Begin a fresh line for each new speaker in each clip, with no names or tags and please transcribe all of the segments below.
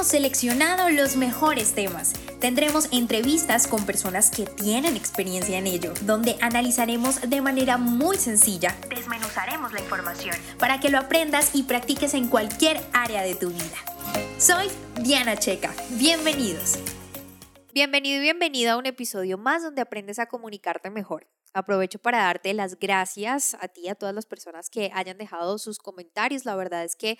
Hemos seleccionado los mejores temas. Tendremos entrevistas con personas que tienen experiencia en ello, donde analizaremos de manera muy sencilla, desmenuzaremos la información para que lo aprendas y practiques en cualquier área de tu vida. Soy Diana Checa. Bienvenidos.
Bienvenido y bienvenida a un episodio más donde aprendes a comunicarte mejor. Aprovecho para darte las gracias a ti y a todas las personas que hayan dejado sus comentarios. La verdad es que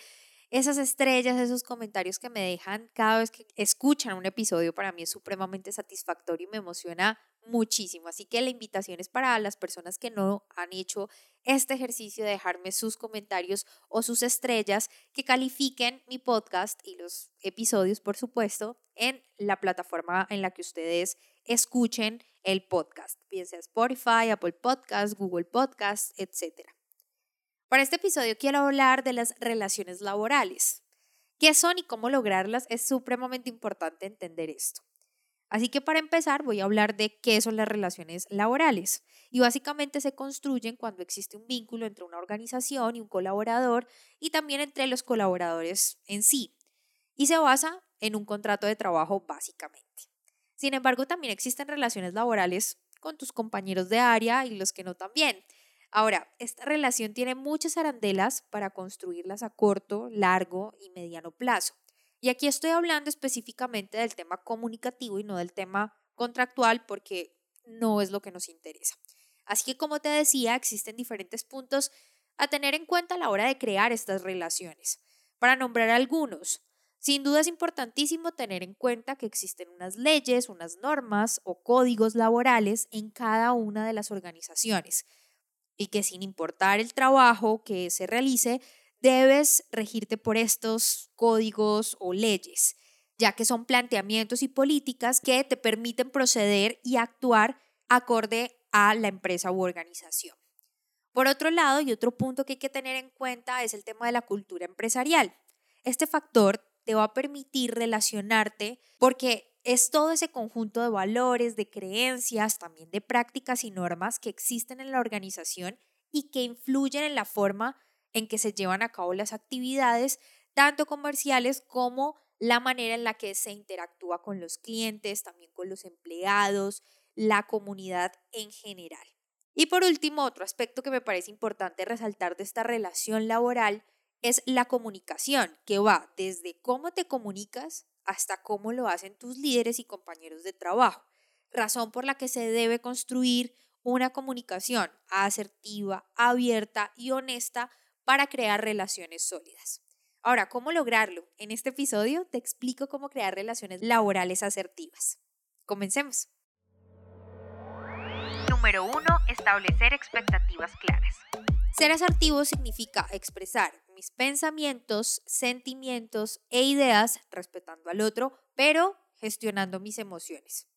esas estrellas, esos comentarios que me dejan cada vez que escuchan un episodio, para mí es supremamente satisfactorio y me emociona muchísimo. Así que la invitación es para las personas que no han hecho este ejercicio de dejarme sus comentarios o sus estrellas, que califiquen mi podcast y los episodios, por supuesto, en la plataforma en la que ustedes escuchen el podcast, bien sea Spotify, Apple Podcast, Google Podcast, etcétera. Para este episodio quiero hablar de las relaciones laborales. ¿Qué son y cómo lograrlas? Es supremamente importante entender esto. Así que para empezar voy a hablar de qué son las relaciones laborales. Y básicamente se construyen cuando existe un vínculo entre una organización y un colaborador y también entre los colaboradores en sí. Y se basa en un contrato de trabajo básicamente. Sin embargo, también existen relaciones laborales con tus compañeros de área y los que no también. Ahora, esta relación tiene muchas arandelas para construirlas a corto, largo y mediano plazo. Y aquí estoy hablando específicamente del tema comunicativo y no del tema contractual porque no es lo que nos interesa. Así que como te decía, existen diferentes puntos a tener en cuenta a la hora de crear estas relaciones. Para nombrar algunos, sin duda es importantísimo tener en cuenta que existen unas leyes, unas normas o códigos laborales en cada una de las organizaciones y que sin importar el trabajo que se realice, debes regirte por estos códigos o leyes, ya que son planteamientos y políticas que te permiten proceder y actuar acorde a la empresa u organización. Por otro lado, y otro punto que hay que tener en cuenta es el tema de la cultura empresarial. Este factor te va a permitir relacionarte porque es todo ese conjunto de valores, de creencias, también de prácticas y normas que existen en la organización y que influyen en la forma en que se llevan a cabo las actividades, tanto comerciales como la manera en la que se interactúa con los clientes, también con los empleados, la comunidad en general. Y por último, otro aspecto que me parece importante resaltar de esta relación laboral es la comunicación, que va desde cómo te comunicas hasta cómo lo hacen tus líderes y compañeros de trabajo, razón por la que se debe construir una comunicación asertiva, abierta y honesta para crear relaciones sólidas. Ahora, ¿cómo lograrlo? En este episodio te explico cómo crear relaciones laborales asertivas. Comencemos.
Número 1. Establecer expectativas claras.
Ser asertivo significa expresar mis pensamientos, sentimientos e ideas respetando al otro, pero gestionando mis emociones.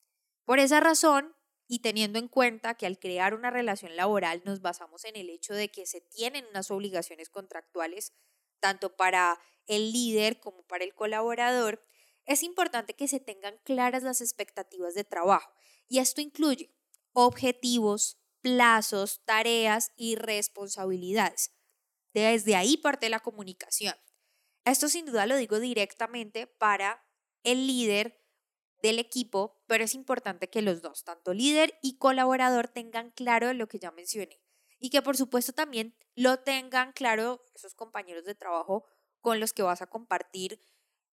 Por esa razón, y teniendo en cuenta que al crear una relación laboral nos basamos en el hecho de que se tienen unas obligaciones contractuales, tanto para el líder como para el colaborador, es importante que se tengan claras las expectativas de trabajo. Y esto incluye objetivos, plazos, tareas y responsabilidades. Desde ahí parte la comunicación. Esto sin duda lo digo directamente para el líder del equipo, pero es importante que los dos, tanto líder y colaborador, tengan claro lo que ya mencioné y que por supuesto también lo tengan claro esos compañeros de trabajo con los que vas a compartir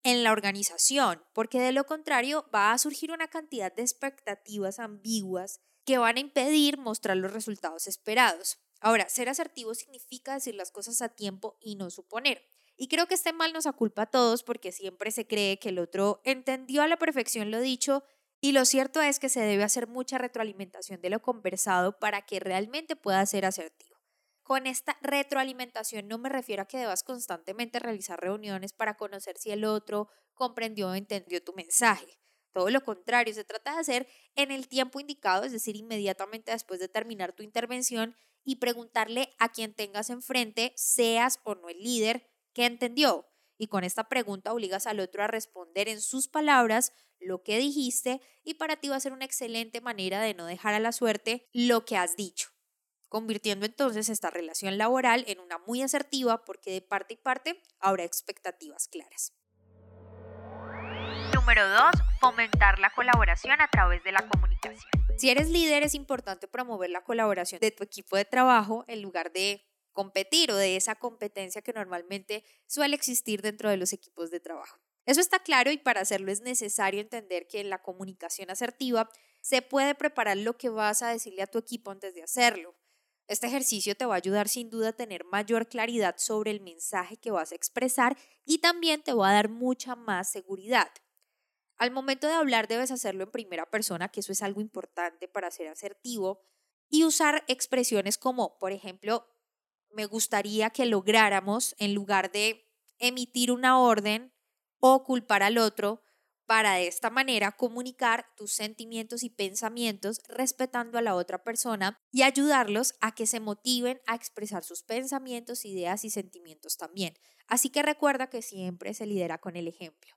en la organización, porque de lo contrario va a surgir una cantidad de expectativas ambiguas que van a impedir mostrar los resultados esperados. Ahora, ser asertivo significa decir las cosas a tiempo y no suponer. Y creo que este mal nos aculpa a todos porque siempre se cree que el otro entendió a la perfección lo dicho y lo cierto es que se debe hacer mucha retroalimentación de lo conversado para que realmente pueda ser asertivo. Con esta retroalimentación no me refiero a que debas constantemente realizar reuniones para conocer si el otro comprendió o entendió tu mensaje. Todo lo contrario, se trata de hacer en el tiempo indicado, es decir, inmediatamente después de terminar tu intervención y preguntarle a quien tengas enfrente, seas o no el líder, qué entendió. Y con esta pregunta obligas al otro a responder en sus palabras lo que dijiste y para ti va a ser una excelente manera de no dejar a la suerte lo que has dicho, convirtiendo entonces esta relación laboral en una muy asertiva porque de parte y parte habrá expectativas claras.
Número 2. Fomentar la colaboración a través de la comunicación.
Si eres líder es importante promover la colaboración de tu equipo de trabajo en lugar de competir o de esa competencia que normalmente suele existir dentro de los equipos de trabajo. Eso está claro y para hacerlo es necesario entender que en la comunicación asertiva se puede preparar lo que vas a decirle a tu equipo antes de hacerlo. Este ejercicio te va a ayudar sin duda a tener mayor claridad sobre el mensaje que vas a expresar y también te va a dar mucha más seguridad. Al momento de hablar debes hacerlo en primera persona, que eso es algo importante para ser asertivo, y usar expresiones como, por ejemplo, me gustaría que lográramos, en lugar de emitir una orden o culpar al otro, para de esta manera comunicar tus sentimientos y pensamientos respetando a la otra persona y ayudarlos a que se motiven a expresar sus pensamientos, ideas y sentimientos también. Así que recuerda que siempre se lidera con el ejemplo.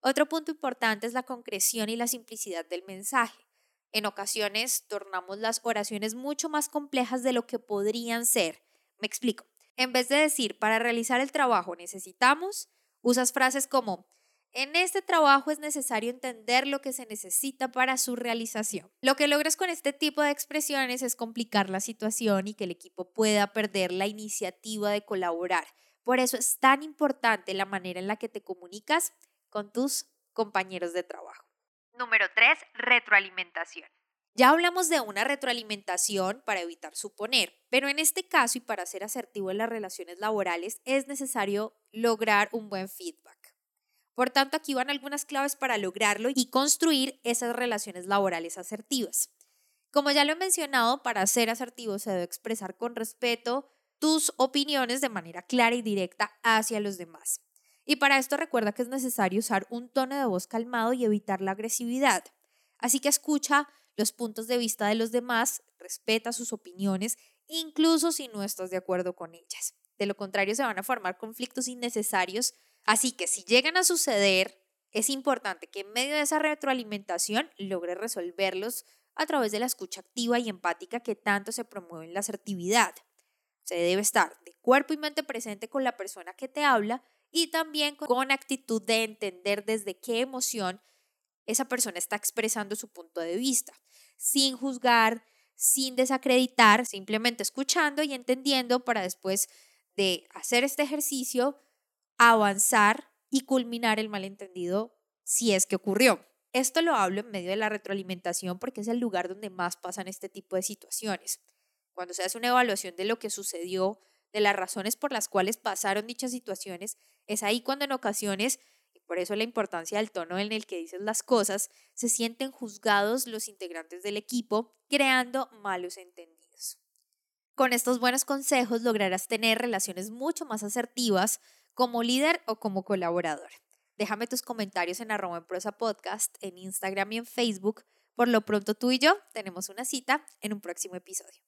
Otro punto importante es la concreción y la simplicidad del mensaje. En ocasiones tornamos las oraciones mucho más complejas de lo que podrían ser me explico. En vez de decir, para realizar el trabajo necesitamos, usas frases como, en este trabajo es necesario entender lo que se necesita para su realización. Lo que logras con este tipo de expresiones es complicar la situación y que el equipo pueda perder la iniciativa de colaborar. Por eso es tan importante la manera en la que te comunicas con tus compañeros de trabajo.
Número 3. Retroalimentación.
Ya hablamos de una retroalimentación para evitar suponer, pero en este caso y para ser asertivo en las relaciones laborales es necesario lograr un buen feedback. Por tanto, aquí van algunas claves para lograrlo y construir esas relaciones laborales asertivas. Como ya lo he mencionado, para ser asertivo se debe expresar con respeto tus opiniones de manera clara y directa hacia los demás. Y para esto recuerda que es necesario usar un tono de voz calmado y evitar la agresividad. Así que escucha los puntos de vista de los demás, respeta sus opiniones, incluso si no estás de acuerdo con ellas. De lo contrario, se van a formar conflictos innecesarios. Así que si llegan a suceder, es importante que en medio de esa retroalimentación logre resolverlos a través de la escucha activa y empática que tanto se promueve en la asertividad. Se debe estar de cuerpo y mente presente con la persona que te habla y también con actitud de entender desde qué emoción esa persona está expresando su punto de vista sin juzgar, sin desacreditar, simplemente escuchando y entendiendo para después de hacer este ejercicio, avanzar y culminar el malentendido si es que ocurrió. Esto lo hablo en medio de la retroalimentación porque es el lugar donde más pasan este tipo de situaciones. Cuando se hace una evaluación de lo que sucedió, de las razones por las cuales pasaron dichas situaciones, es ahí cuando en ocasiones por eso la importancia del tono en el que dices las cosas, se sienten juzgados los integrantes del equipo, creando malos entendidos. Con estos buenos consejos lograrás tener relaciones mucho más asertivas como líder o como colaborador. Déjame tus comentarios en arroba en prosa podcast, en Instagram y en Facebook. Por lo pronto tú y yo tenemos una cita en un próximo episodio.